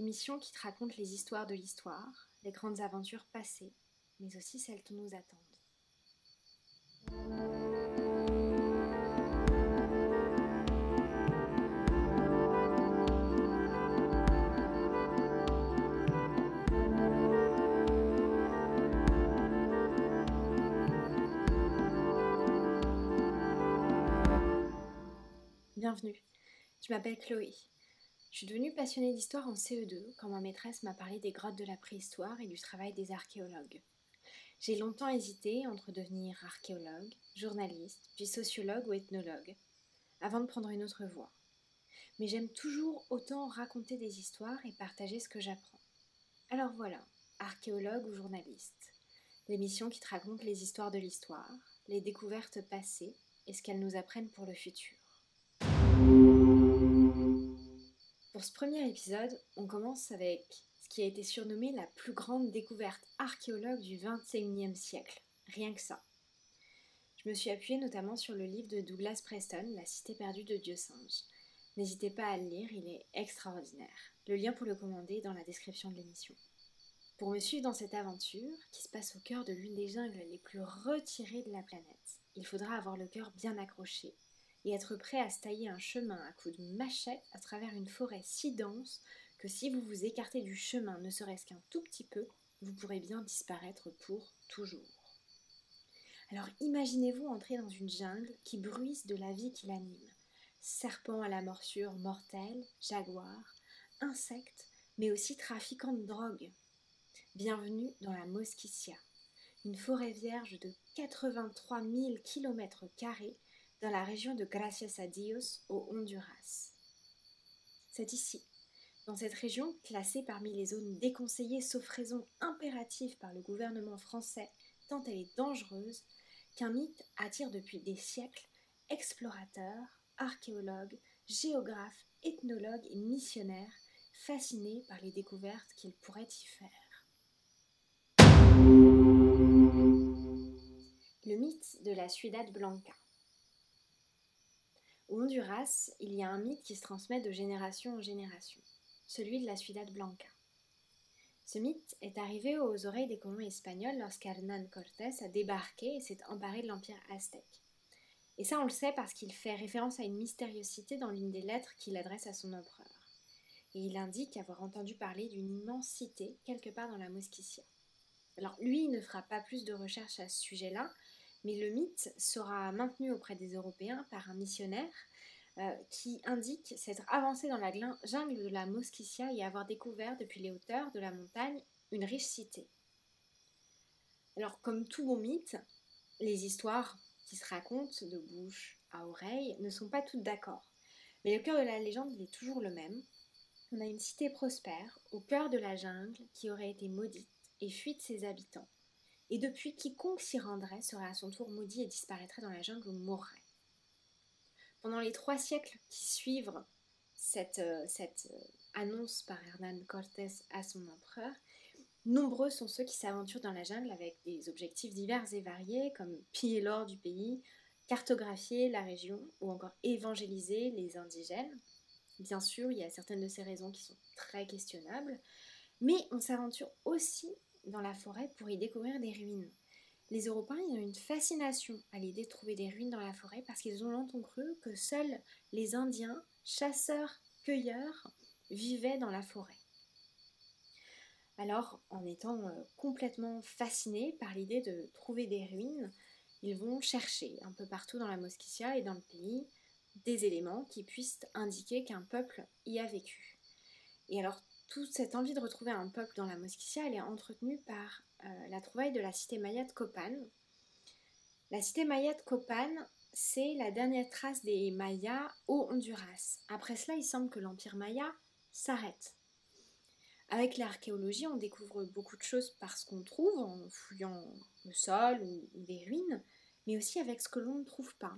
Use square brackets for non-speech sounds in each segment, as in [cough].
l'émission qui te raconte les histoires de l'histoire, les grandes aventures passées, mais aussi celles qui nous attendent. Bienvenue, je m'appelle Chloé. Je suis devenue passionnée d'histoire en CE2 quand ma maîtresse m'a parlé des grottes de la préhistoire et du travail des archéologues. J'ai longtemps hésité entre devenir archéologue, journaliste, puis sociologue ou ethnologue, avant de prendre une autre voie. Mais j'aime toujours autant raconter des histoires et partager ce que j'apprends. Alors voilà, archéologue ou journaliste, l'émission qui te raconte les histoires de l'histoire, les découvertes passées et ce qu'elles nous apprennent pour le futur. Pour ce premier épisode, on commence avec ce qui a été surnommé la plus grande découverte archéologue du XXIe siècle. Rien que ça. Je me suis appuyée notamment sur le livre de Douglas Preston, La cité perdue de Dieu singe. N'hésitez pas à le lire, il est extraordinaire. Le lien pour le commander est dans la description de l'émission. Pour me suivre dans cette aventure, qui se passe au cœur de l'une des jungles les plus retirées de la planète, il faudra avoir le cœur bien accroché et être prêt à se tailler un chemin à coups de machette à travers une forêt si dense que si vous vous écartez du chemin ne serait-ce qu'un tout petit peu, vous pourrez bien disparaître pour toujours. Alors imaginez-vous entrer dans une jungle qui bruise de la vie qui l'anime. Serpents à la morsure mortelle, jaguars, insectes, mais aussi trafiquants de drogue. Bienvenue dans la Mosquitia, une forêt vierge de 83 000 km dans la région de Gracias a Dios au Honduras. C'est ici, dans cette région classée parmi les zones déconseillées sauf raison impérative par le gouvernement français tant elle est dangereuse, qu'un mythe attire depuis des siècles explorateurs, archéologues, géographes, ethnologues et missionnaires fascinés par les découvertes qu'il pourrait y faire. Le mythe de la Ciudad Blanca. Au Honduras, il y a un mythe qui se transmet de génération en génération, celui de la Ciudad Blanca. Ce mythe est arrivé aux oreilles des colons espagnols lorsqu'Hernán Cortés a débarqué et s'est emparé de l'empire aztèque. Et ça, on le sait parce qu'il fait référence à une mystériosité dans l'une des lettres qu'il adresse à son empereur. Et il indique avoir entendu parler d'une immense cité quelque part dans la Mosquitia. Alors lui, il ne fera pas plus de recherches à ce sujet-là, mais le mythe sera maintenu auprès des Européens par un missionnaire euh, qui indique s'être avancé dans la jungle de la Mosquitia et avoir découvert depuis les hauteurs de la montagne une riche cité. Alors, comme tout bon mythe, les histoires qui se racontent de bouche à oreille ne sont pas toutes d'accord. Mais le cœur de la légende est toujours le même. On a une cité prospère au cœur de la jungle qui aurait été maudite et fuite ses habitants et depuis quiconque s'y rendrait serait à son tour maudit et disparaîtrait dans la jungle ou mourrait. Pendant les trois siècles qui suivent cette, euh, euh, annonce par Hernán Cortés à son empereur, nombreux sont ceux qui s'aventurent dans la jungle avec des objectifs divers et variés comme piller l'or du pays, cartographier la région ou encore évangéliser les indigènes. Bien sûr, il y a certaines de ces raisons qui sont très questionnables, mais on s'aventure aussi dans la forêt pour y découvrir des ruines. Les Européens ont une fascination à l'idée de trouver des ruines dans la forêt parce qu'ils ont longtemps cru que seuls les Indiens, chasseurs-cueilleurs, vivaient dans la forêt. Alors, en étant euh, complètement fascinés par l'idée de trouver des ruines, ils vont chercher un peu partout dans la Mosquitia et dans le pays des éléments qui puissent indiquer qu'un peuple y a vécu. Et alors, toute cette envie de retrouver un peuple dans la Mosquitia, est entretenue par euh, la trouvaille de la cité maya de Copan. La cité maya de Copan, c'est la dernière trace des Mayas au Honduras. Après cela, il semble que l'empire maya s'arrête. Avec l'archéologie, on découvre beaucoup de choses par ce qu'on trouve en fouillant le sol ou, ou des ruines, mais aussi avec ce que l'on ne trouve pas.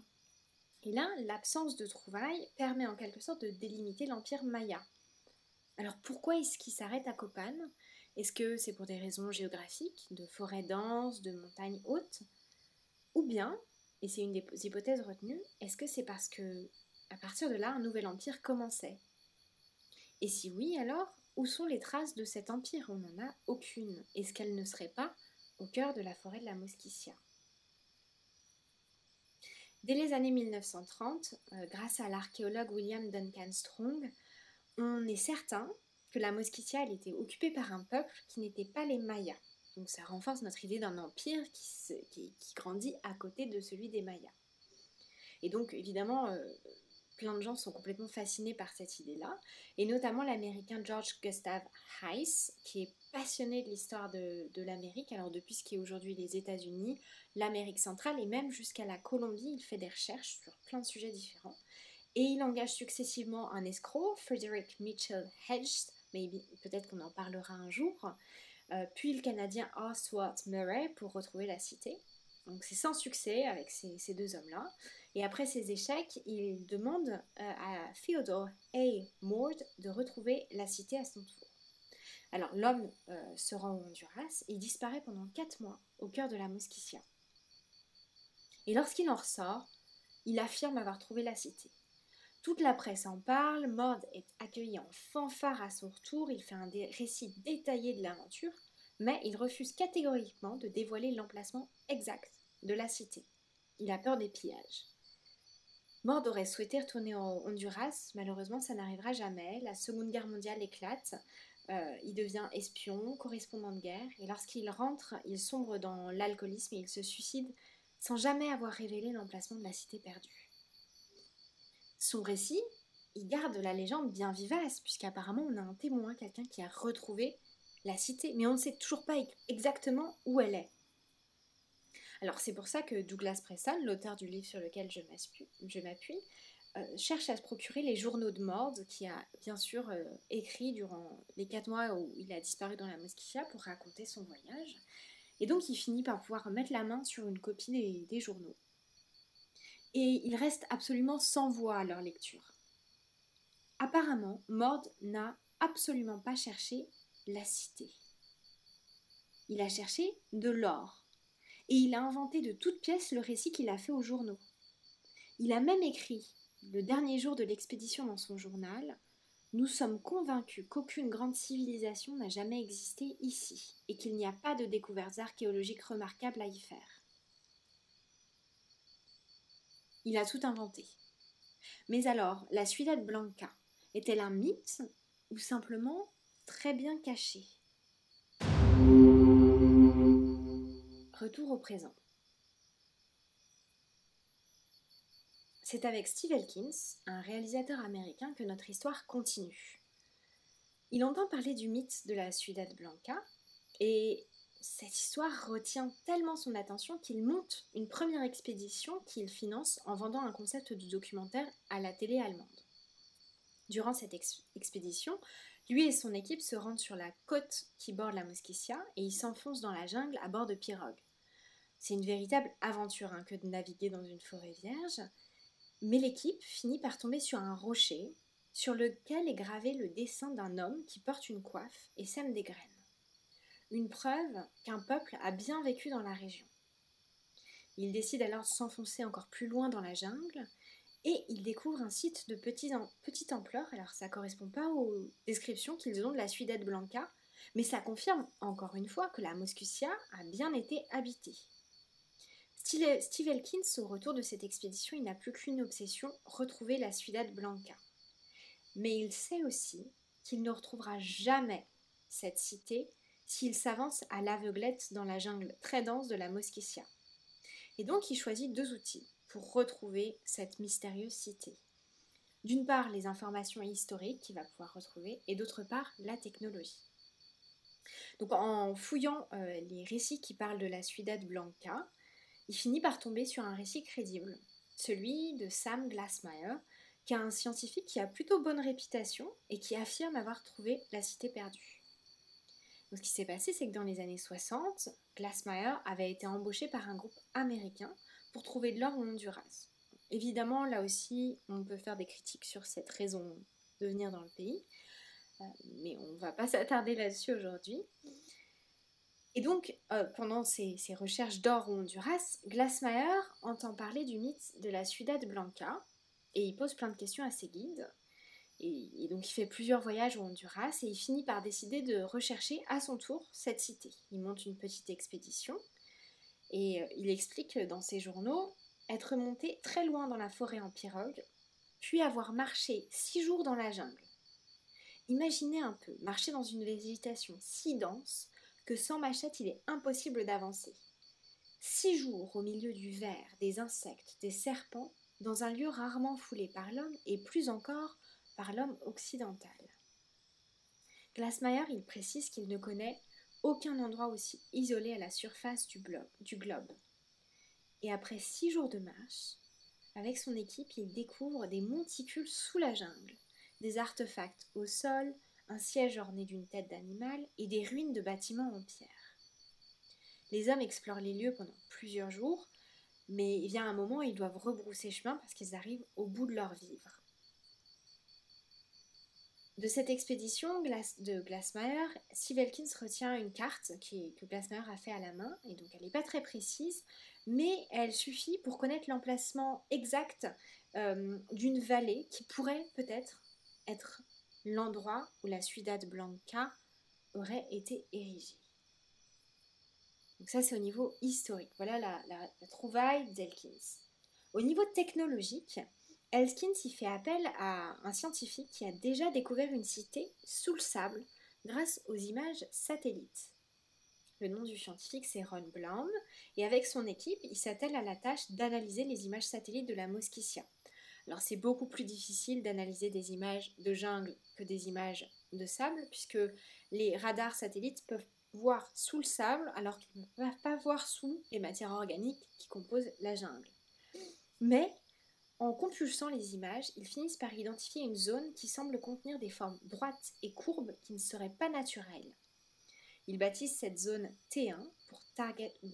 Et là, l'absence de trouvailles permet en quelque sorte de délimiter l'empire maya. Alors pourquoi est-ce qu'il s'arrête à Copan? Est-ce que c'est pour des raisons géographiques, de forêts denses, de montagnes hautes? Ou bien, et c'est une des hypothèses retenues, est-ce que c'est parce que à partir de là, un nouvel empire commençait? Et si oui, alors, où sont les traces de cet empire? On n'en a aucune. Est-ce qu'elle ne serait pas au cœur de la forêt de la Mosquitia? Dès les années 1930, euh, grâce à l'archéologue William Duncan Strong, on est certain que la Mosquitia était occupée par un peuple qui n'était pas les Mayas. Donc ça renforce notre idée d'un empire qui, grandit à côté de celui des Mayas. Et donc évidemment, euh, plein de gens sont complètement fascinés par cette idée-là, et notamment l'américain George Gustav Heiss, qui est passionné de l'histoire de, l'Amérique, alors depuis ce qui est aujourd'hui les États-Unis, l'Amérique centrale, et même jusqu'à la Colombie, il fait des recherches sur plein de sujets différents. Et il engage successivement un escroc, Frederick Mitchell Hedges, mais peut-être qu'on en parlera un jour, euh, puis le Canadien Oswald Murray pour retrouver la cité. Donc c'est sans succès avec ces, deux hommes-là. Et après ces échecs, il demande euh, à Theodore A. Moore de retrouver la cité à son tour. Alors l'homme euh, se rend au Honduras et disparaît pendant quatre mois au cœur de la Mosquitia. Et lorsqu'il en ressort, il affirme avoir trouvé la cité. Toute la presse en parle, Maud est accueilli en fanfare à son retour, il fait un récit détaillé de l'aventure, mais il refuse catégoriquement de dévoiler l'emplacement exact de la cité. Il a peur des pillages. Maud aurait souhaité retourner au Honduras, malheureusement ça n'arrivera jamais. La Seconde Guerre mondiale éclate, euh, il devient espion, correspondant de guerre, et lorsqu'il rentre, il sombre dans l'alcoolisme et il se suicide sans jamais avoir révélé l'emplacement de la cité perdue. Son récit, il garde la légende bien vivace, puisqu'apparemment on a un témoin, quelqu'un qui a retrouvé la cité, mais on ne sait toujours pas exactement où elle est. Alors c'est pour ça que Douglas Preston, l'auteur du livre sur lequel je m'appuie, euh, cherche à se procurer les journaux de Mord, qui a bien sûr euh, écrit durant les quatre mois où il a disparu dans la Mosquitia pour raconter son voyage. Et donc il finit par pouvoir mettre la main sur une copie des journaux et ils restent absolument sans voix à leur lecture. Apparemment, Mord n'a absolument pas cherché la cité. Il a cherché de l'or, et il a inventé de toutes pièces le récit qu'il a fait aux journaux. Il a même écrit, le dernier jour de l'expédition dans son journal, Nous sommes convaincus qu'aucune grande civilisation n'a jamais existé ici, et qu'il n'y a pas de découvertes archéologiques remarquables à y faire. Il a tout inventé. Mais alors, la Ciudad Blanca est-elle un mythe ou simplement très bien caché? Retour au présent. C'est avec Steve Elkins, un réalisateur américain, que notre histoire continue. Il entend parler du mythe de la Ciudad Blanca et cette histoire retient tellement son attention qu'il monte une première expédition qu'il finance en vendant un concept de documentaire à la télé allemande. Durant cette expédition, lui et son équipe se rendent sur la côte qui borde la Mosquitia et ils s'enfoncent dans la jungle à bord de pirogues. C'est une véritable aventure hein, que de naviguer dans une forêt vierge, mais l'équipe finit par tomber sur un rocher sur lequel est gravé le dessin d'un homme qui porte une coiffe et sème des graines une preuve qu'un peuple a bien vécu dans la région. Il décide alors de s'enfoncer encore plus loin dans la jungle et il découvre un site de petite ampleur. Alors ça correspond pas aux descriptions qu'ils ont de la Ciudad Blanca, mais ça confirme encore une fois que la Moscutia a bien été habitée. Steve Elkins, au retour de cette expédition, il n'a plus qu'une obsession, retrouver la Ciudad Blanca. Mais il sait aussi qu'il ne retrouvera jamais cette cité s'il s'avance à l'aveuglette dans la jungle très dense de la Mosquitia. Et donc il choisit deux outils pour retrouver cette mystérieuse cité. D'une part, les informations historiques qu'il va pouvoir retrouver, et d'autre part, la technologie. Donc en fouillant euh, les récits qui parlent de la Ciudad Blanca, il finit par tomber sur un récit crédible, celui de Sam Glassmeyer, qui est un scientifique qui a plutôt bonne réputation et qui affirme avoir trouvé la cité perdue ce qui s'est passé, c'est que dans les années 60, Glassmeyer avait été embauché par un groupe américain pour trouver de l'or au Honduras. Évidemment, là aussi, on peut faire des critiques sur cette raison de venir dans le pays, euh, mais on ne va pas [laughs] s'attarder là-dessus aujourd'hui. Et donc, euh, pendant ses, recherches d'or au Honduras, Glassmeyer entend parler du mythe de la Ciudad Blanca et il pose plein de questions à ses guides. Et, donc il fait plusieurs voyages au Honduras et il finit par décider de rechercher à son tour cette cité. Il monte une petite expédition et euh, il explique dans ses journaux être monté très loin dans la forêt en pirogue, puis avoir marché six jours dans la jungle. Imaginez un peu, marcher dans une végétation si dense que sans machette il est impossible d'avancer. Six jours au milieu du verre, des insectes, des serpents, dans un lieu rarement foulé par l'homme et plus encore par l'homme occidental. Glassmeyer, il précise qu'il ne connaît aucun endroit aussi isolé à la surface du, du globe. Et après six jours de marche, avec son équipe, il découvre des monticules sous la jungle, des artefacts au sol, un siège orné d'une tête d'animal et des ruines de bâtiments en pierre. Les hommes explorent les lieux pendant plusieurs jours, mais il vient un moment où ils doivent rebrousser chemin parce qu'ils arrivent au bout de leur vivre. De cette expédition de Glassmeyer, Sivelkins retient une carte que Glassmeyer a fait à la main, et donc elle n'est pas très précise, mais elle suffit pour connaître l'emplacement exact euh, d'une vallée qui pourrait peut-être être l'endroit où la Ciudad Blanca aurait été érigée. Donc ça c'est au niveau historique, voilà la, la trouvaille d'Elkins. Au niveau technologique, Elkins y fait appel à un scientifique qui a déjà découvert une cité sous le sable grâce aux images satellites. Le nom du scientifique c'est Ron Blum et avec son équipe, il s'attelle à la tâche d'analyser les images satellites de la Mosquitia. Alors c'est beaucoup plus difficile d'analyser des images de jungle que des images de sable puisque les radars satellites peuvent voir sous le sable alors qu'ils ne peuvent pas voir sous les matières organiques qui composent la jungle. Mais en compulsant les images, ils finissent par identifier une zone qui semble contenir des formes droites et courbes qui ne seraient pas naturelles. Ils baptisent cette zone T1 pour Target 1.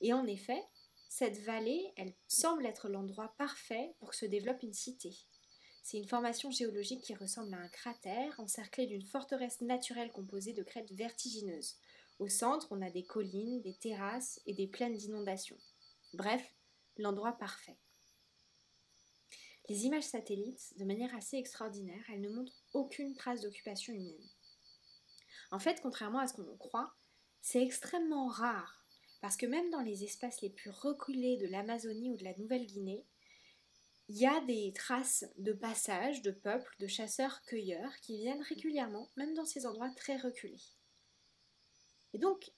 Et en effet, cette vallée, elle semble être l'endroit parfait pour que se développe une cité. C'est une formation géologique qui ressemble à un cratère encerclé d'une forteresse naturelle composée de crêtes vertigineuses. Au centre, on a des collines, des terrasses et des plaines d'inondations. Bref, l'endroit parfait. Les images satellites, de manière assez extraordinaire, elles ne montrent aucune trace d'occupation humaine. En fait, contrairement à ce qu'on croit, c'est extrêmement rare, parce que même dans les espaces les plus reculés de l'Amazonie ou de la Nouvelle-Guinée, il y a des traces de passage de peuples, de chasseurs-cueilleurs qui viennent régulièrement, même dans ces endroits très reculés. Et donc,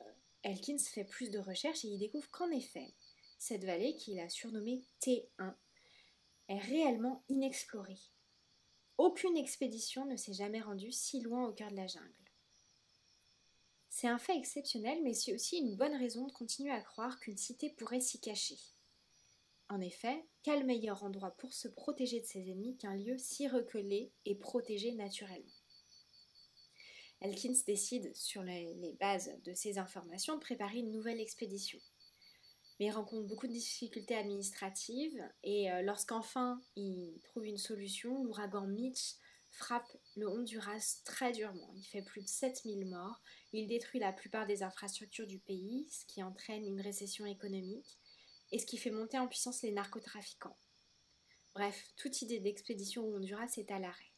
euh, Elkins fait plus de recherches et il découvre qu'en effet, cette vallée qu'il a surnommée T1 est réellement inexplorée. Aucune expédition ne s'est jamais rendue si loin au cœur de la jungle. C'est un fait exceptionnel, mais c'est aussi une bonne raison de continuer à croire qu'une cité pourrait s'y cacher. En effet, quel meilleur endroit pour se protéger de ses ennemis qu'un lieu si reculé et protégé naturellement? Elkins décide, sur les, bases de ces informations, de préparer une nouvelle expédition mais il rencontre beaucoup de difficultés administratives et euh, lorsqu'enfin il trouve une solution, l'ouragan Mitch frappe le Honduras très durement. Il fait plus de 7000 morts, il détruit la plupart des infrastructures du pays, ce qui entraîne une récession économique et ce qui fait monter en puissance les narcotrafiquants. Bref, toute idée d'expédition au Honduras est à l'arrêt.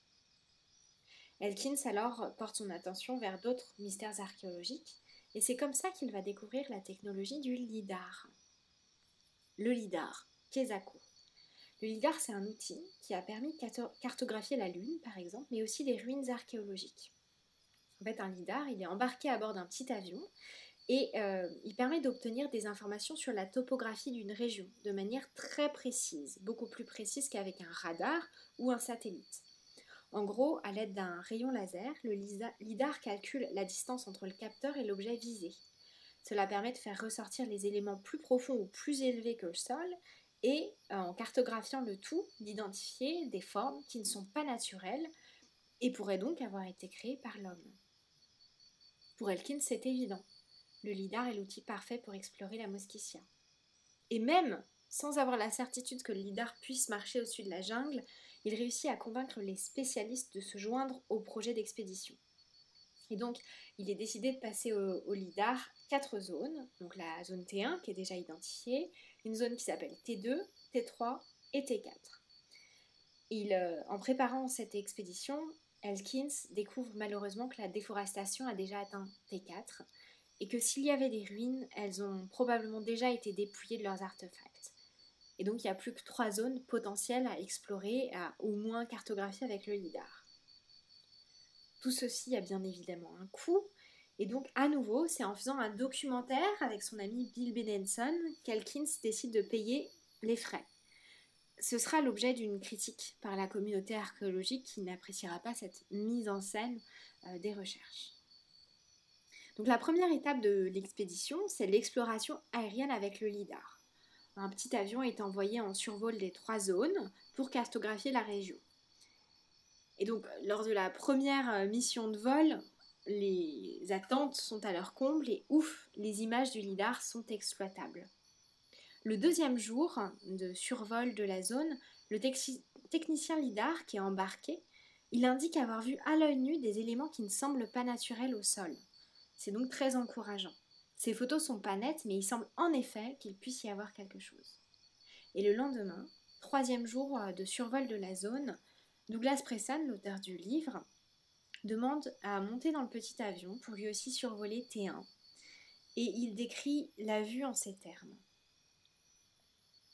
Elkins alors porte son attention vers d'autres mystères archéologiques et c'est comme ça qu'il va découvrir la technologie du lidar le LIDAR, Kesako. Le LIDAR, c'est un outil qui a permis de cartographier la Lune, par exemple, mais aussi les ruines archéologiques. En fait, un LIDAR, il est embarqué à bord d'un petit avion et euh, il permet d'obtenir des informations sur la topographie d'une région de manière très précise, beaucoup plus précise qu'avec un radar ou un satellite. En gros, à l'aide d'un rayon laser, le LIDAR calcule la distance entre le capteur et l'objet visé. Cela permet de faire ressortir les éléments plus profonds ou plus élevés que le sol et, euh, en cartographiant le tout, d'identifier des formes qui ne sont pas naturelles et pourraient donc avoir été créées par l'homme. Pour Elkins, c'est évident. Le lidar est l'outil parfait pour explorer la Mosquitia. Et même sans avoir la certitude que le lidar puisse marcher au-dessus de la jungle, il réussit à convaincre les spécialistes de se joindre au projet d'expédition. Et donc, il est décidé de passer au, LIDAR quatre zones. Donc la zone T1 qui est déjà identifiée, une zone qui s'appelle T2, T3 et T4. Il, euh, en préparant cette expédition, Elkins découvre malheureusement que la déforestation a déjà atteint T4 et que s'il y avait des ruines, elles ont probablement déjà été dépouillées de leurs artefacts. Et donc il n'y a plus que trois zones potentielles à explorer, à au moins cartographier avec le LIDAR. Tout ceci a bien évidemment un coût, et donc à nouveau, c'est en faisant un documentaire avec son ami Bill Benenson qu'Elkins décide de payer les frais. Ce sera l'objet d'une critique par la communauté archéologique qui n'appréciera pas cette mise en scène euh, des recherches. Donc la première étape de l'expédition, c'est l'exploration aérienne avec le LIDAR. Un petit avion est envoyé en survol des trois zones pour cartographier la région. Et donc lors de la première euh, mission de vol, les attentes sont à leur comble et ouf, les images du LIDAR sont exploitables. Le deuxième jour de survol de la zone, le technicien LIDAR qui est embarqué, il indique avoir vu à l'œil nu des éléments qui ne semblent pas naturels au sol. C'est donc très encourageant. Ces photos sont pas nettes, mais il semble en effet qu'il puisse y avoir quelque chose. Et le lendemain, troisième jour de survol de la zone, Douglas Presson, l'auteur du livre, demande à monter dans le petit avion pour lui aussi survoler T1. Et il décrit la vue en ces termes.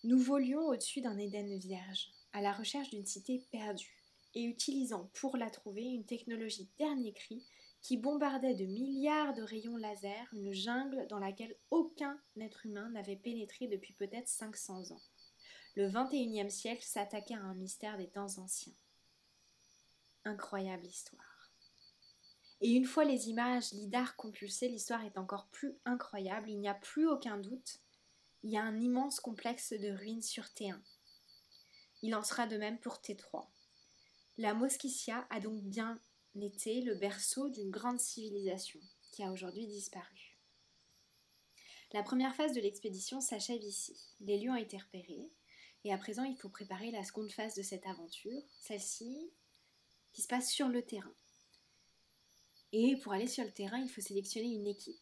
Nous volions au-dessus d'un Éden vierge, à la recherche d'une cité perdue, et utilisant pour la trouver une technologie dernier cri qui bombardait de milliards de rayons laser une jungle dans laquelle aucun être humain n'avait pénétré depuis peut-être 500 ans. Le XXIe siècle s'attaquait à un mystère des temps anciens. Incroyable histoire. Et une fois les images lidar compulsées, l'histoire est encore plus incroyable, il n'y a plus aucun doute il y a un immense complexe de ruines sur T1. Il en sera de même pour T3. La Mosquitia a donc bien été le berceau d'une grande civilisation qui a aujourd'hui disparu. La première phase de l'expédition s'achève ici. Les lieux ont été repérés et à présent il faut préparer la seconde phase de cette aventure, celle-ci qui se passe sur le terrain. Et pour aller sur le terrain, il faut sélectionner une équipe,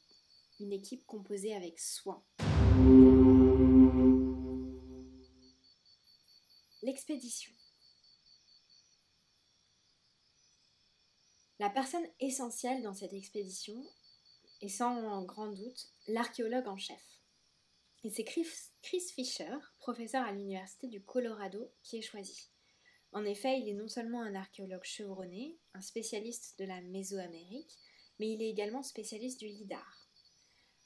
une équipe composée avec soin. L'expédition. La personne essentielle dans cette expédition est sans grand doute l'archéologue en chef. Et c'est Chris Fisher, professeur à l'Université du Colorado, qui est choisi. En effet, il est non seulement un archéologue chevronné, un spécialiste de la Mésoamérique, mais il est également spécialiste du LIDAR.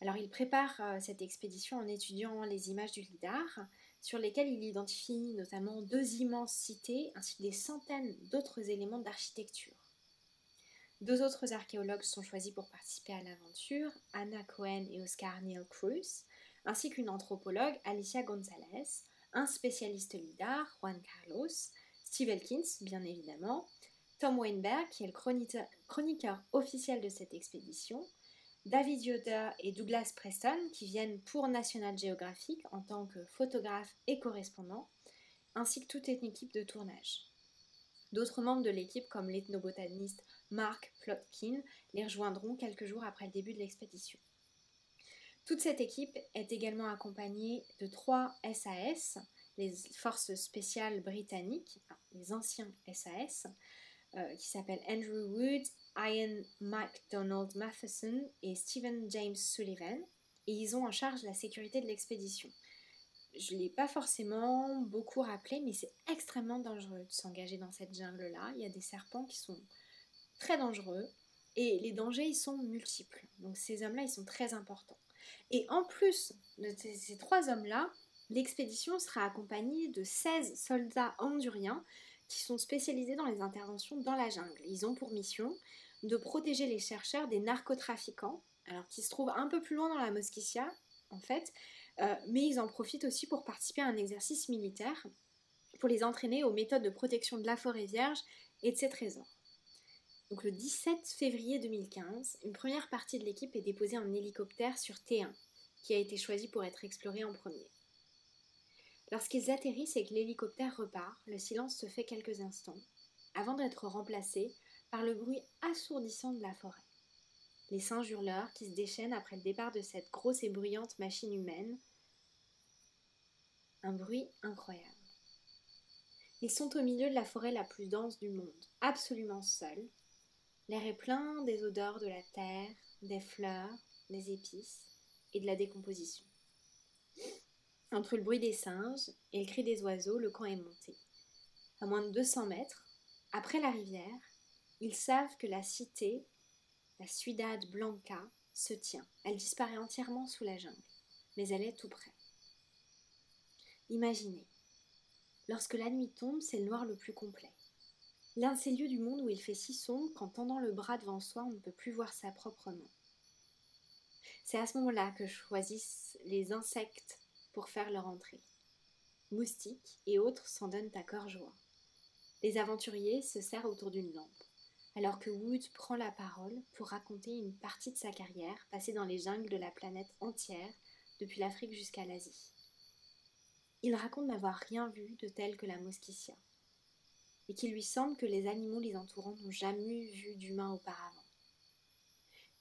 Alors il prépare euh, cette expédition en étudiant les images du LIDAR, sur lesquelles il identifie notamment deux immenses cités ainsi que des centaines d'autres éléments d'architecture. Deux autres archéologues sont choisis pour participer à l'aventure, Anna Cohen et Oscar Neil Cruz, ainsi qu'une anthropologue, Alicia Gonzalez, un spécialiste LIDAR, Juan Carlos, Steve Elkins, bien évidemment, Tom Weinberg, qui est le chroniqueur officiel de cette expédition, David Yoder et Douglas Preston qui viennent pour National Geographic en tant que photographes et correspondants, ainsi que toute une équipe de tournage. D'autres membres de l'équipe, comme l'ethnobotaniste Mark Plotkin, les rejoindront quelques jours après le début de l'expédition. Toute cette équipe est également accompagnée de trois SAS, les forces spéciales britanniques, les anciens SAS, euh, qui s'appellent Andrew Wood, Ian MacDonald Matheson et Stephen James Sullivan, et ils ont en charge la sécurité de l'expédition. Je ne l'ai pas forcément beaucoup rappelé, mais c'est extrêmement dangereux de s'engager dans cette jungle-là. Il y a des serpents qui sont très dangereux, et les dangers, ils sont multiples. Donc ces hommes-là, ils sont très importants. Et en plus de ces trois hommes-là, l'expédition sera accompagnée de 16 soldats anduriens qui sont spécialisés dans les interventions dans la jungle. Ils ont pour mission de protéger les chercheurs des narcotrafiquants, alors qui se trouvent un peu plus loin dans la Mosquitia, en fait, euh, mais ils en profitent aussi pour participer à un exercice militaire, pour les entraîner aux méthodes de protection de la forêt vierge et de ses trésors. Donc le 17 février 2015, une première partie de l'équipe est déposée en hélicoptère sur T1, qui a été choisi pour être exploré en premier. Lorsqu'ils atterrissent et que l'hélicoptère repart, le silence se fait quelques instants, avant d'être remplacé par le bruit assourdissant de la forêt. Les singes hurleurs qui se déchaînent après le départ de cette grosse et bruyante machine humaine. Un bruit incroyable. Ils sont au milieu de la forêt la plus dense du monde, absolument seuls. L'air est plein des odeurs de la terre, des fleurs, des épices et de la décomposition. Entre le bruit des singes et le cri des oiseaux, le camp est monté. À moins de 200 mètres, après la rivière, ils savent que la cité, la Ciudad Blanca, se tient. Elle disparaît entièrement sous la jungle, mais elle est tout près. Imaginez, lorsque la nuit tombe, c'est le noir le plus complet. L'un de ces lieux du monde où il fait si sombre qu'en tendant le bras devant soi, on ne peut plus voir sa propre main. C'est à ce moment-là que choisissent les insectes pour faire leur entrée. Moustiques et autres s'en donnent à cœur joie. Les aventuriers se serrent autour d'une lampe, alors que Wood prend la parole pour raconter une partie de sa carrière passée dans les jungles de la planète entière, depuis l'Afrique jusqu'à l'Asie. Il raconte n'avoir rien vu de tel que la mosquitia, et qu'il lui semble que les animaux les entourant n'ont jamais vu d'humain auparavant.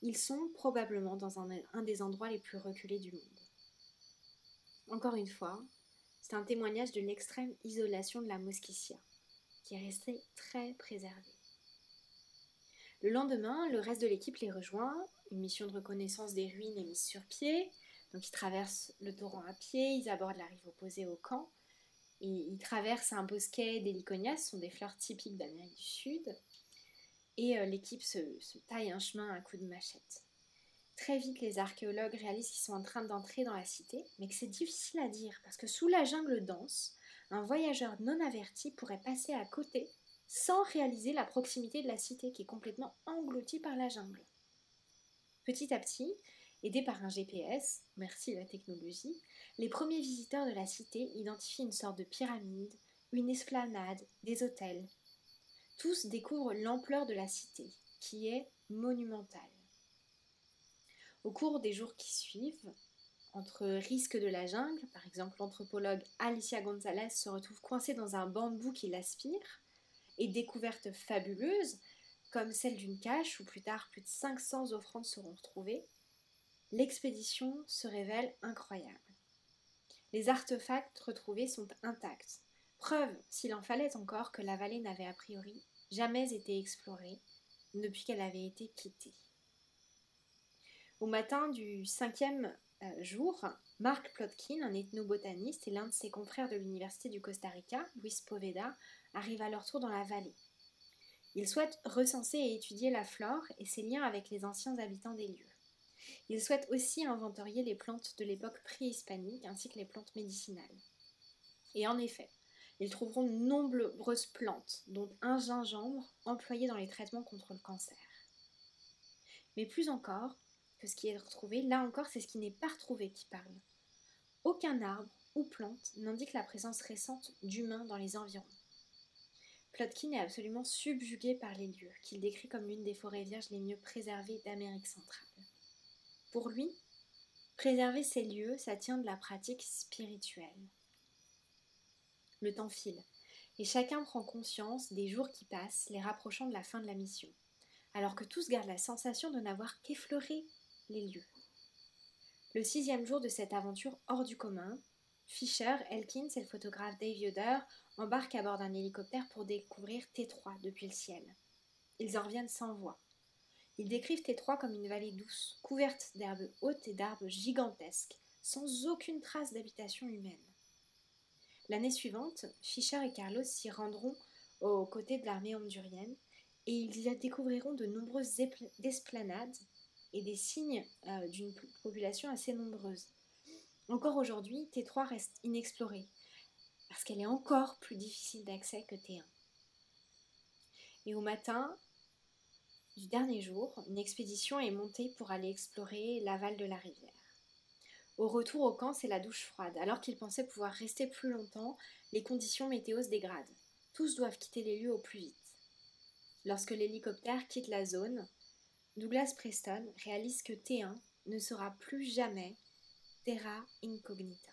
Ils sont probablement dans un, des endroits les plus reculés du monde. Encore une fois, c'est un témoignage de l'extrême isolation de la mosquitia, qui est restée très préservée. Le lendemain, le reste de l'équipe les rejoint, une mission de reconnaissance des ruines est mise sur pied, donc ils traversent le torrent à pied, ils abordent la rive opposée au camp, ils traversent un bosquet d'héliconias, ce sont des fleurs typiques d'Amérique du Sud, et euh, l'équipe se, se, taille un chemin à coups de machette. Très vite, les archéologues réalisent qu'ils sont en train d'entrer dans la cité, mais que c'est difficile à dire, parce que sous la jungle dense, un voyageur non averti pourrait passer à côté sans réaliser la proximité de la cité qui est complètement engloutie par la jungle. Petit à petit, Aidés par un GPS, merci la technologie, les premiers visiteurs de la cité identifient une sorte de pyramide, une esplanade, des hôtels. Tous découvrent l'ampleur de la cité, qui est monumentale. Au cours des jours qui suivent, entre risques de la jungle, par exemple l'anthropologue Alicia Gonzalez se retrouve coincée dans un bambou qui l'aspire, et découvertes fabuleuses, comme celle d'une cache où plus tard plus de 500 offrandes seront retrouvées, l'expédition se révèle incroyable. Les artefacts retrouvés sont intacts, preuve, s'il en fallait encore, que la vallée n'avait a priori jamais été explorée depuis qu'elle avait été quittée. Au matin du cinquième euh, jour, Mark Plotkin, un ethnobotaniste et l'un de ses confrères de l'Université du Costa Rica, Luis Poveda, arrivent à leur tour dans la vallée. Ils souhaitent recenser et étudier la flore et ses liens avec les anciens habitants des lieux. Ils souhaitent aussi inventorier les plantes de l'époque préhispanique ainsi que les plantes médicinales. Et en effet, ils trouveront de nombreuses plantes, dont un gingembre employé dans les traitements contre le cancer. Mais plus encore ce qui est retrouvé, là encore, c'est ce qui n'est pas retrouvé qui parle. Aucun arbre ou plante n'indique la présence récente d'humains dans les environs. Plotkin est absolument subjugué par les lieux, qu'il décrit comme l'une des forêts vierges les mieux préservées d'Amérique centrale. Pour lui, préserver ces lieux, ça tient de la pratique spirituelle. Le temps file, et chacun prend conscience des jours qui passent, les rapprochant de la fin de la mission, alors que tous gardent la sensation de n'avoir qu'effleuré Le sixième jour de cette aventure hors du commun, Fisher, Elkins et le photographe Dave Yoder embarquent à bord d'un hélicoptère pour découvrir T3 depuis le ciel. Ils en reviennent sans voix. Ils décrivent T3 comme une vallée douce, couverte d'herbes hautes et d'arbres gigantesques, sans aucune trace d'habitation humaine. L'année suivante, Fischer et Carlos s'y rendront aux côtés de l'armée hondurienne et ils y découvriront de nombreuses esplanades et des signes euh, d'une population assez nombreuse. Encore aujourd'hui, T3 reste inexplorée parce qu'elle est encore plus difficile d'accès que T1. Et au matin, du dernier jour, une expédition est montée pour aller explorer l'aval de la rivière. Au retour au camp, c'est la douche froide. Alors qu'ils pensaient pouvoir rester plus longtemps, les conditions météo se dégradent. Tous doivent quitter les lieux au plus vite. Lorsque l'hélicoptère quitte la zone, Douglas Preston réalise que T1 ne sera plus jamais Terra Incognita.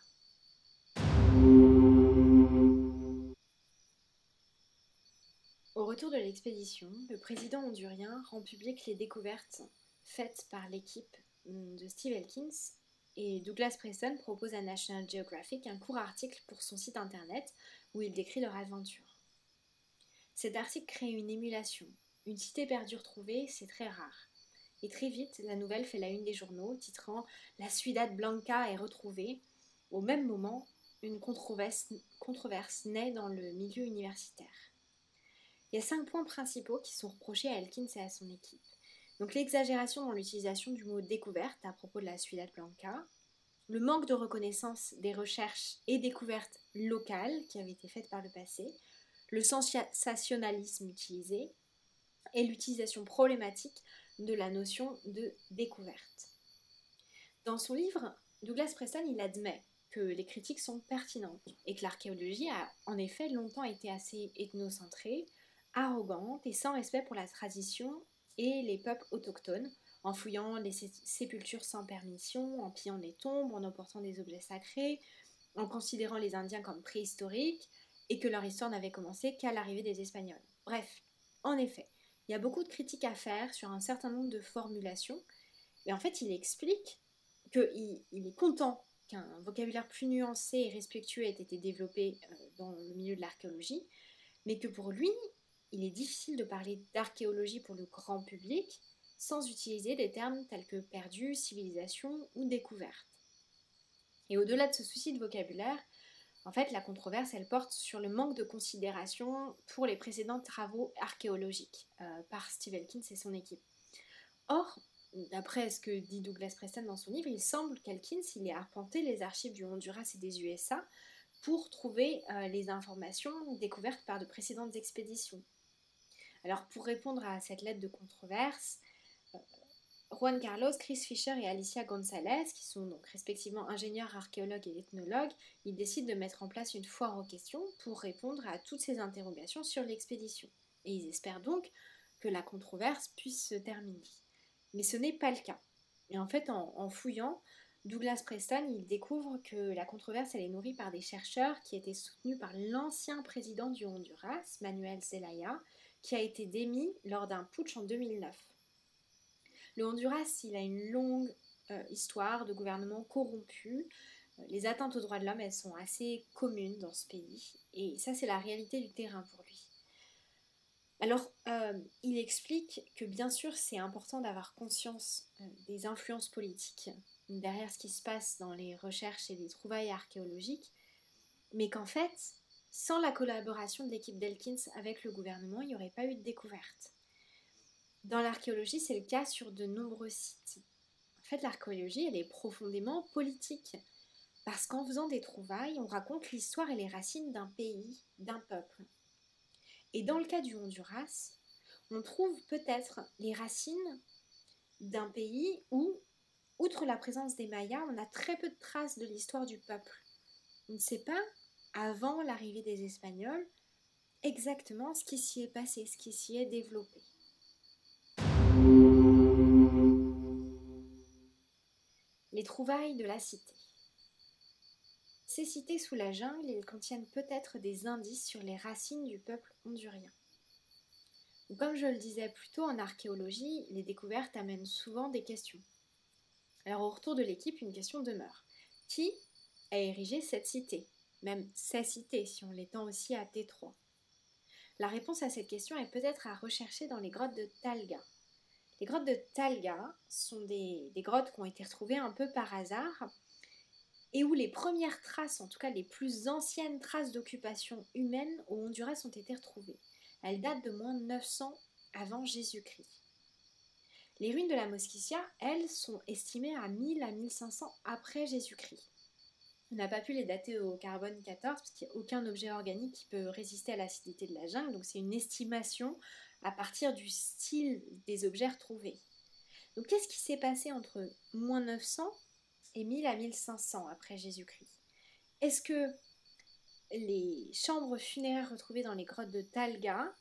Au retour de l'expédition, le président hondurien rend public les découvertes faites par l'équipe de Steve Elkins et Douglas Preston propose à National Geographic un court article pour son site internet où il décrit leur aventure. Cet article crée une émulation. Une cité perdue retrouvée, c'est très rare. Et très vite, la nouvelle fait la une des journaux, titrant La Ciudad Blanca est retrouvée. Au même moment, une controverse, controverse naît dans le milieu universitaire. Il y a cinq points principaux qui sont reprochés à Elkins et à son équipe. Donc l'exagération dans l'utilisation du mot découverte à propos de la Ciudad Blanca, le manque de reconnaissance des recherches et découvertes locales qui avaient été faites par le passé, le sensationnalisme utilisé et l'utilisation problématique de la notion de découverte. Dans son livre, Douglas Preston il admet que les critiques sont pertinentes et que l'archéologie a en effet longtemps été assez ethnocentrée, arrogante et sans respect pour la tradition et les peuples autochtones, en fouillant les sépultures sans permission, en pillant des tombes, en emportant des objets sacrés, en considérant les Indiens comme préhistoriques, et que leur histoire n'avait commencé qu'à l'arrivée des Espagnols. Bref, en effet, il y a beaucoup de critiques à faire sur un certain nombre de formulations, et en fait, il explique qu'il il est content qu'un vocabulaire plus nuancé et respectueux ait été développé euh, dans le milieu de l'archéologie, mais que pour lui, il est difficile de parler d'archéologie pour le grand public sans utiliser des termes tels que perdu, civilisation ou découverte. Et au-delà de ce souci de vocabulaire, en fait, la controverse, elle porte sur le manque de considération pour les précédents travaux archéologiques euh, par Steve Elkins et son équipe. Or, d'après ce que dit Douglas Preston dans son livre, il semble qu'Elkins il ait arpenté les archives du Honduras et des USA pour trouver euh, les informations découvertes par de précédentes expéditions. Alors, pour répondre à cette lettre de controverse, Juan Carlos, Chris Fisher et Alicia Gonzalez, qui sont donc respectivement ingénieurs, archéologues et ethnologues, ils décident de mettre en place une foire aux questions pour répondre à toutes ces interrogations sur l'expédition. Et ils espèrent donc que la controverse puisse se terminer. Mais ce n'est pas le cas. Et en fait, en, fouillant, Douglas Preston, il découvre que la controverse est nourrie par des chercheurs qui étaient soutenus par l'ancien président du Honduras, Manuel Zelaya, qui a été démis lors d'un putsch en 2009. Le Honduras, il a une longue euh, histoire de gouvernement corrompu. Euh, les atteintes aux droits de l'homme, elles sont assez communes dans ce pays. Et ça, c'est la réalité du terrain pour lui. Alors, euh, il explique que bien sûr, c'est important d'avoir conscience des influences politiques derrière ce qui se passe dans les recherches et les trouvailles archéologiques, mais qu'en fait, sans la collaboration de l'équipe d'Elkins avec le gouvernement, il n'y aurait pas eu de découverte. Dans l'archéologie, c'est le cas sur de nombreux sites. En fait, l'archéologie, elle est profondément politique. Parce qu'en faisant des trouvailles, on raconte l'histoire et les racines d'un pays, d'un peuple. Et dans le cas du Honduras, on trouve peut-être les racines d'un pays où, outre la présence des Mayas, on a très peu de traces de l'histoire du peuple. On ne sait pas, avant l'arrivée des Espagnols, exactement ce qui s'y est passé, ce qui s'y est développé. Les trouvailles de la cité. Ces cités sous la jungle, elles contiennent peut-être des indices sur les racines du peuple hondurien. Comme je le disais plus tôt, en archéologie, les découvertes amènent souvent des questions. Alors au retour de l'équipe, une question demeure. Qui a érigé cette cité? Même ces cités, si on l'étend aussi à T3 La réponse à cette question est peut-être à rechercher dans les grottes de Talga, les grottes de Talga sont des, grottes qui ont été retrouvées un peu par hasard et où les premières traces, en tout cas les plus anciennes traces d'occupation humaine au Honduras ont été retrouvées. Elles datent de moins de 900 avant Jésus-Christ. Les ruines de la Mosquitia, elles, sont estimées à 1000 à 1500 après Jésus-Christ. On n'a pas pu les dater au carbone 14 parce qu'il n'y a aucun objet organique qui peut résister à l'acidité de la jungle, donc c'est une estimation à partir du style des objets retrouvés. Donc qu'est-ce qui s'est passé entre moins 900 et 1000 à 1500 après Jésus-Christ? Est-ce que les chambres funéraires retrouvées dans les grottes de Talga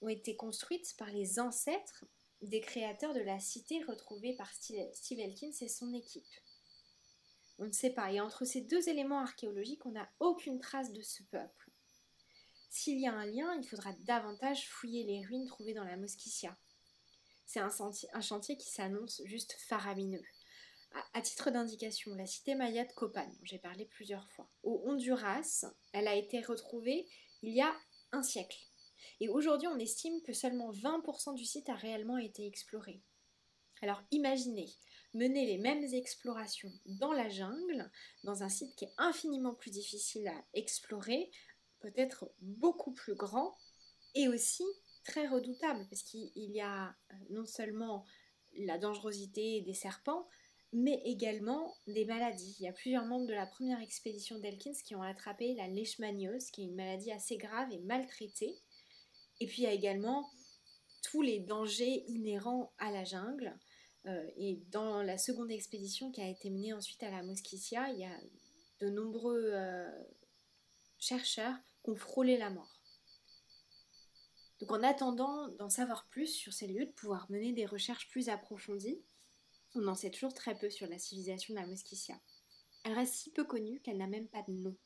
ont été construites par les ancêtres des créateurs de la cité retrouvée par Steve Elkins et son équipe? On ne sait pas. Et entre ces deux éléments archéologiques, on n'a aucune trace de ce peuple. S'il y a un lien, il faudra davantage fouiller les ruines trouvées dans la Mosquitia. C'est un, chantier qui s'annonce juste faramineux. À, titre d'indication, la cité maya de Copan, dont j'ai parlé plusieurs fois, au Honduras, elle a été retrouvée il y a un siècle. Et aujourd'hui, on estime que seulement 20% du site a réellement été exploré. Alors imaginez mener les mêmes explorations dans la jungle, dans un site qui est infiniment plus difficile à explorer, peut-être beaucoup plus grand et aussi très redoutable, parce qu'il y a euh, non seulement la dangerosité des serpents, mais également des maladies. Il y a plusieurs membres de la première expédition d'Elkins qui ont attrapé la leishmaniose, qui est une maladie assez grave et maltraitée. Et puis il y a également tous les dangers inhérents à la jungle. Euh, et dans la seconde expédition qui a été menée ensuite à la Mosquitia, il y a de nombreux euh, chercheurs qui ont frôlé la mort. Donc en attendant d'en savoir plus sur ces lieux, de pouvoir mener des recherches plus approfondies, on en sait toujours très peu sur la civilisation de la Mosquitia. Elle reste si peu connue qu'elle n'a même pas de nom.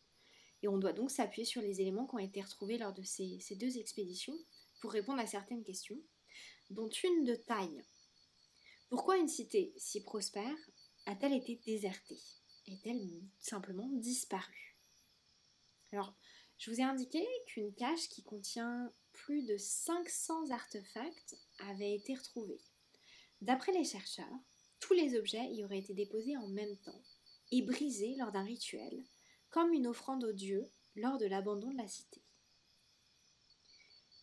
Et on doit donc s'appuyer sur les éléments qui ont été retrouvés lors de ces, ces deux expéditions pour répondre à certaines questions, dont une de taille. Pourquoi une cité si prospère a-t-elle été désertée? Est-elle simplement disparue? Alors, je vous ai indiqué qu'une cache qui contient plus de 500 artefacts avait été retrouvée. D'après les chercheurs, tous les objets y auraient été déposés en même temps et brisés lors d'un rituel, comme une offrande aux dieux lors de l'abandon de la cité.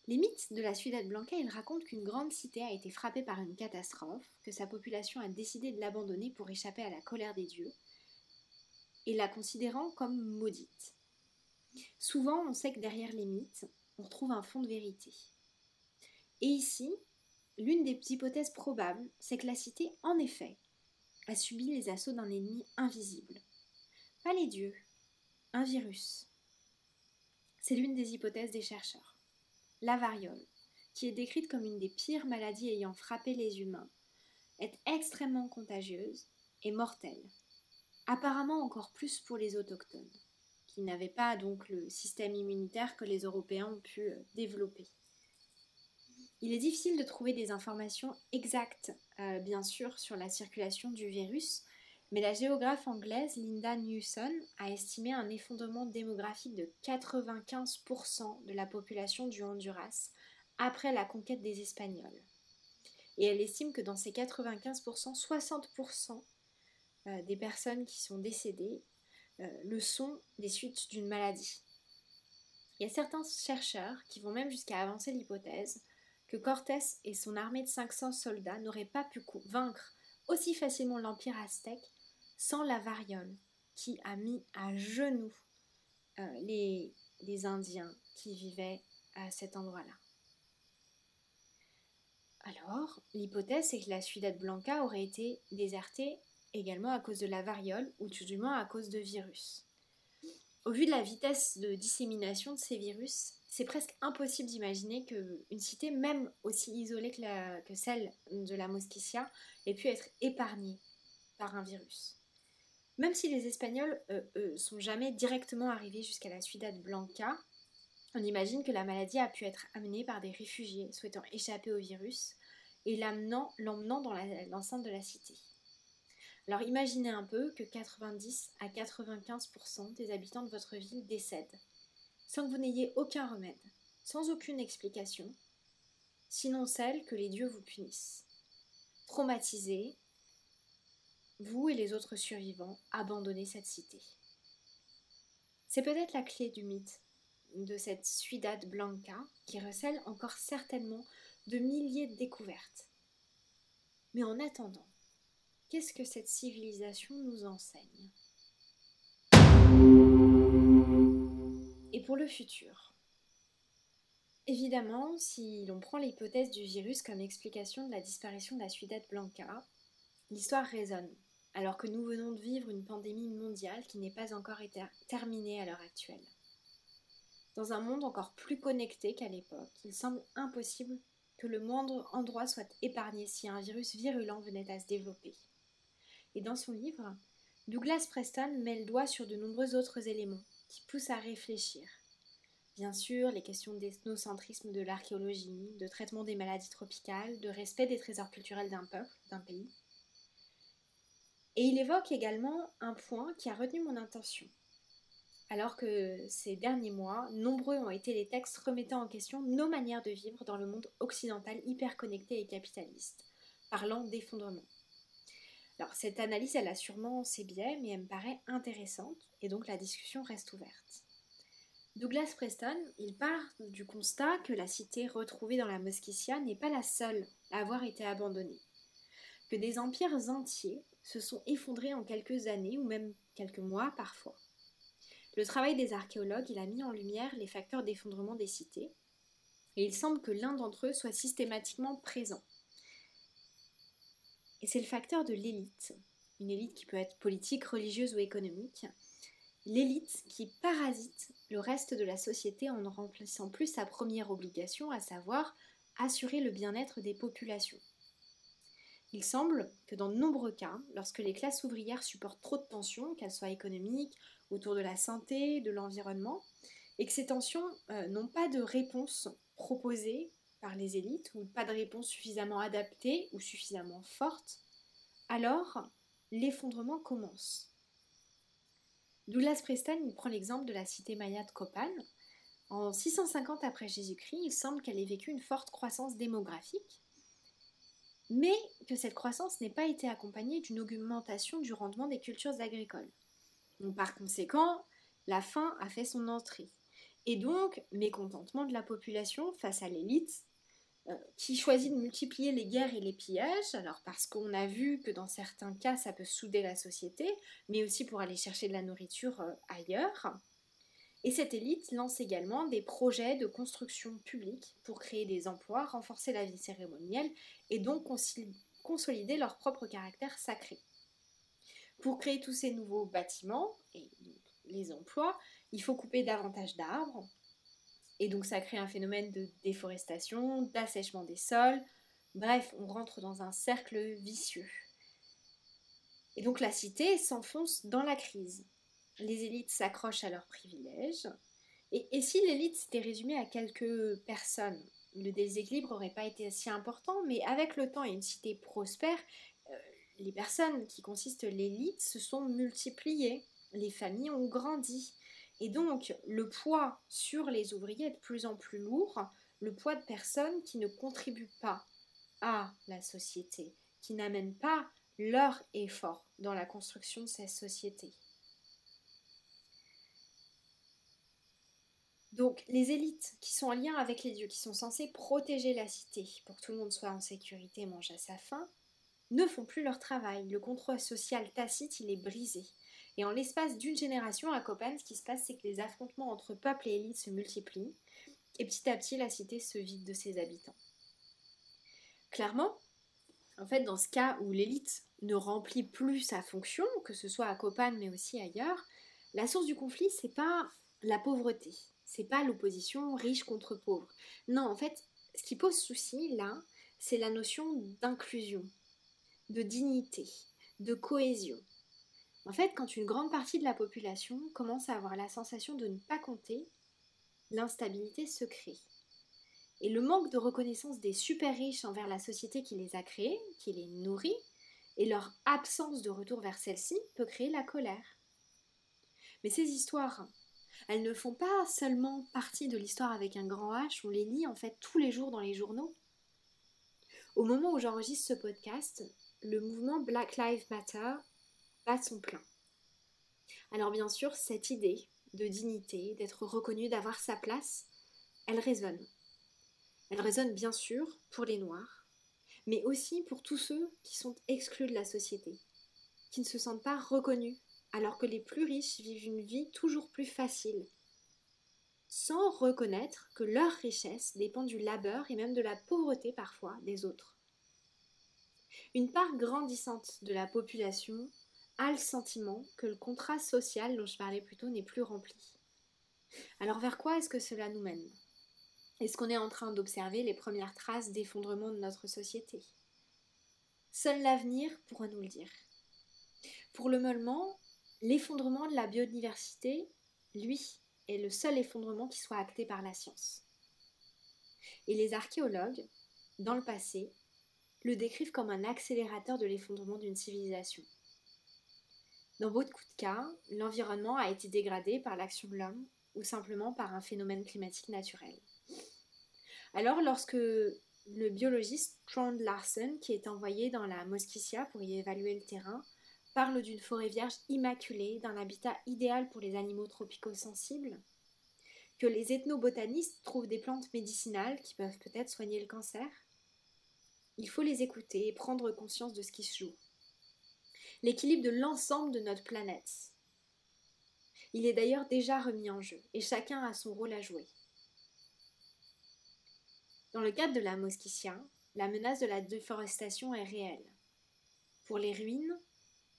Les mythes de la Ciudad Blanca, ils racontent qu'une grande cité a été frappée par une catastrophe, que sa population a décidé de l'abandonner pour échapper à la colère des dieux, et la considérant comme maudite. Souvent, on sait que derrière les mythes, on retrouve un fond de vérité. Et ici, L'une des hypothèses probables, c'est que la cité, en effet, a subi les assauts d'un ennemi invisible. Pas les dieux, un virus. C'est l'une des hypothèses des chercheurs. La variole, qui est décrite comme une des pires maladies ayant frappé les humains, est extrêmement contagieuse et mortelle. Apparemment encore plus pour les autochtones, qui n'avaient pas donc le système immunitaire que les Européens ont pu euh, développer. Il est difficile de trouver des informations exactes, euh, bien sûr, sur la circulation du virus, mais la géographe anglaise Linda Newson a estimé un effondrement démographique de 95% de la population du Honduras après la conquête des Espagnols. Et elle estime que dans ces 95%, 60% euh, des personnes qui sont décédées le sont des suites d'une maladie. Il y a certains chercheurs qui vont même jusqu'à avancer l'hypothèse que Cortés et son armée de 500 soldats n'auraient pas pu vaincre aussi facilement l'Empire aztèque sans la variole qui a mis à genoux euh, les, Indiens qui vivaient à cet endroit-là. Alors, l'hypothèse est que la Ciudad Blanca aurait été désertée également à cause de la variole ou tout du moins à cause de virus. Au vu de la vitesse de dissémination de ces virus, c'est presque impossible d'imaginer qu'une cité, même aussi isolée que, celle de la Mosquitia, ait pu être épargnée par un virus. Même si les Espagnols euh, sont jamais directement arrivés jusqu'à la Ciudad Blanca, on imagine que la maladie a pu être amenée par des réfugiés souhaitant échapper au virus et l'emmenant dans l'enceinte de la cité. Alors imaginez un peu que 90 à 95% des habitants de votre ville décèdent sans que vous n'ayez aucun remède, sans aucune explication, sinon celle que les dieux vous punissent. Traumatisés, vous et les autres survivants abandonnez cette cité. C'est peut-être la clé du mythe de cette Ciudad Blanca qui recèle encore certainement de milliers de découvertes. Mais en attendant, qu'est-ce que cette civilisation nous enseigne? Pour le futur? Évidemment, si l'on prend l'hypothèse du virus comme explication de la disparition de la Ciudad Blanca, l'histoire résonne, alors que nous venons de vivre une pandémie mondiale qui n'est pas encore terminée à l'heure actuelle. Dans un monde encore plus connecté qu'à l'époque, il semble impossible que le moindre endroit soit épargné si un virus virulent venait à se développer. Et dans son livre, Douglas Preston met le doigt sur de nombreux autres éléments qui poussent à réfléchir. Bien sûr, les questions d'ethnocentrisme de l'archéologie, de traitement des maladies tropicales, de respect des trésors culturels d'un peuple, d'un pays. Et il évoque également un point qui a retenu mon intention. alors que ces derniers mois, nombreux ont été les textes remettant en question nos manières de vivre dans le monde occidental hyper connecté et capitaliste, parlant d'effondrement. Cette analyse, elle a sûrement ses biais, mais elle me paraît intéressante, et donc la discussion reste ouverte. Douglas Preston, il part du constat que la cité retrouvée dans la Mosquitia n'est pas la seule à avoir été abandonnée, que des empires entiers se sont effondrés en quelques années ou même quelques mois parfois. Le travail des archéologues, il a mis en lumière les facteurs d'effondrement des cités, et il semble que l'un d'entre eux soit systématiquement présent. Et c'est le facteur de l'élite, une élite qui peut être politique, religieuse ou économique, l'élite qui parasite le reste de la société en ne remplissant plus sa première obligation, à savoir assurer le bien-être des populations. Il semble que dans de nombreux cas, lorsque les classes ouvrières supportent trop de tensions, qu'elles soient économiques, autour de la santé, de l'environnement, et que ces tensions euh, n'ont pas de réponse proposée par les élites, ou pas de réponse suffisamment adaptée ou suffisamment forte, alors l'effondrement commence. Douglas Preston prend l'exemple de la cité maya de Copan. En 650 après Jésus-Christ, il semble qu'elle ait vécu une forte croissance démographique, mais que cette croissance n'ait pas été accompagnée d'une augmentation du rendement des cultures agricoles. par conséquent, la faim a fait son entrée. Et donc, mécontentement de la population face à l'élite, qui choisit de multiplier les guerres et les pillages, alors parce qu'on a vu que dans certains cas ça peut souder la société, mais aussi pour aller chercher de la nourriture euh, ailleurs. Et cette élite lance également des projets de construction publique pour créer des emplois, renforcer la vie cérémonielle et donc consolider leur propre caractère sacré. Pour créer tous ces nouveaux bâtiments et les emplois, il faut couper davantage d'arbres. Et donc ça crée un phénomène de déforestation, d'assèchement des sols. Bref, on rentre dans un cercle vicieux. Et donc la cité s'enfonce dans la crise les élites s'accrochent à leurs privilèges. Et, si l'élite s'était résumée à quelques personnes, le déséquilibre n'aurait pas été si important, mais avec le temps et une cité prospère, euh, les personnes qui consistent l'élite se sont multipliées, les familles ont grandi. Et donc, le poids sur les ouvriers est de plus en plus lourd, le poids de personnes qui ne contribuent pas à la société, qui n'amènent pas leur effort dans la construction de cette société. Donc les élites qui sont en lien avec les dieux, qui sont censées protéger la cité pour que tout le monde soit en sécurité et mange à sa faim, ne font plus leur travail. Le contrôle social tacite, il est brisé. Et en l'espace d'une génération à Copan, ce qui se passe, c'est que les affrontements entre peuple et élite se multiplient, et petit à petit, la cité se vide de ses habitants. Clairement, en fait, dans ce cas où l'élite ne remplit plus sa fonction, que ce soit à Copan mais aussi ailleurs, la source du conflit, c'est pas la pauvreté, c'est pas l'opposition riche contre pauvre. Non, en fait, ce qui pose souci là, c'est la notion d'inclusion, de dignité, de cohésion. En fait, quand une grande partie de la population commence à avoir la sensation de ne pas compter, l'instabilité se crée. Et le manque de reconnaissance des super riches envers la société qui les a créés, qui les nourrit, et leur absence de retour vers celle-ci peut créer la colère. Mais ces histoires elles ne font pas seulement partie de l'histoire avec un grand H, on les lit en fait tous les jours dans les journaux. Au moment où j'enregistre ce podcast, le mouvement Black Lives Matter bat son plein. Alors bien sûr, cette idée de dignité, d'être reconnu, d'avoir sa place, elle résonne. Elle résonne bien sûr pour les Noirs, mais aussi pour tous ceux qui sont exclus de la société, qui ne se sentent pas reconnus alors que les plus riches vivent une vie toujours plus facile, sans reconnaître que leur richesse dépend du labeur et même de la pauvreté parfois des autres. Une part grandissante de la population a le sentiment que le contrat social dont je parlais plus tôt n'est plus rempli. Alors vers quoi est-ce que cela nous mène? Est-ce qu'on est en train d'observer les premières traces d'effondrement de notre société? Seul l'avenir pourra nous le dire. Pour le moment, L'effondrement de la biodiversité, lui, est le seul effondrement qui soit acté par la science. Et les archéologues, dans le passé, le décrivent comme un accélérateur de l'effondrement d'une civilisation. Dans beaucoup de cas, l'environnement a été dégradé par l'action de l'homme ou simplement par un phénomène climatique naturel? Alors lorsque le biologiste Trond Larsen, qui est envoyé dans la Mosquitia pour y évaluer le terrain, parle d'une forêt vierge immaculée, d'un habitat idéal pour les animaux tropicaux sensibles, que les ethnobotanistes trouvent des plantes médicinales qui peuvent peut-être soigner le cancer. Il faut les écouter et prendre conscience de ce qui se joue. L'équilibre de l'ensemble de notre planète. Il est d'ailleurs déjà remis en jeu et chacun a son rôle à jouer. Dans le cadre de la mosquitia, la menace de la déforestation est réelle, pour les ruines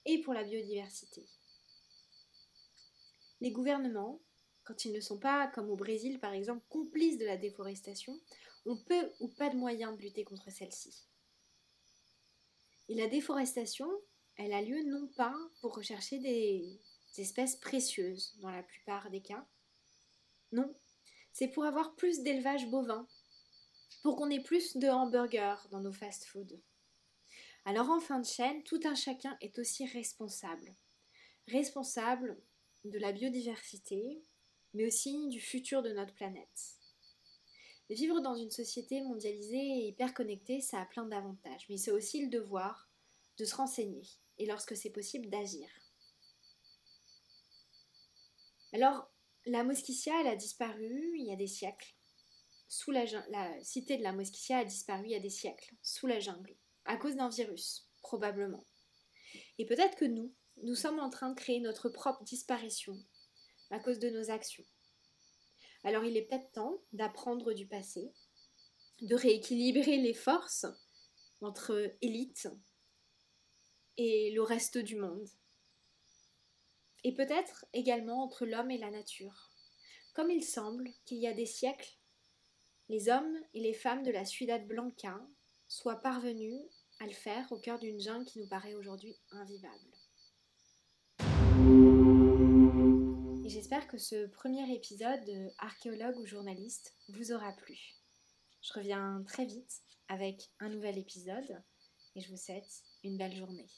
et pour la biodiversité. Les gouvernements, quand ils ne sont pas, comme au Brésil par exemple, complices de la déforestation, ont peu ou pas de moyens de lutter contre celle-ci. Et la déforestation, elle a lieu non pas pour rechercher des espèces précieuses dans la plupart des cas, non, c'est pour avoir plus d'élevage bovin pour qu'on ait plus de hamburgers dans nos fast-foods. Alors en fin de chaîne, tout un chacun est aussi responsable. Responsable de la biodiversité, mais aussi du futur de notre planète. Vivre dans une société mondialisée et hyper connectée, ça a plein d'avantages, mais c'est aussi le devoir de se renseigner et lorsque c'est possible d'agir. Alors, la mosquitia, a disparu il y a des siècles sous la, la cité de la Mosquitia a disparu il y a des siècles, sous la jungle, à cause d'un virus, probablement. Et peut-être que nous, nous sommes en train de créer notre propre disparition à cause de nos actions. Alors il est peut-être temps d'apprendre du passé, de rééquilibrer les forces entre élite et le reste du monde. Et peut-être également entre l'homme et la nature. Comme il semble qu'il y a des siècles, les hommes et les femmes de la Ciudad Blanca soient parvenus à le faire au cœur d'une jungle qui nous paraît aujourd'hui invivable. J'espère que ce premier épisode de Archéologue ou journaliste vous aura plu. Je reviens très vite avec un nouvel épisode et je vous souhaite une belle journée.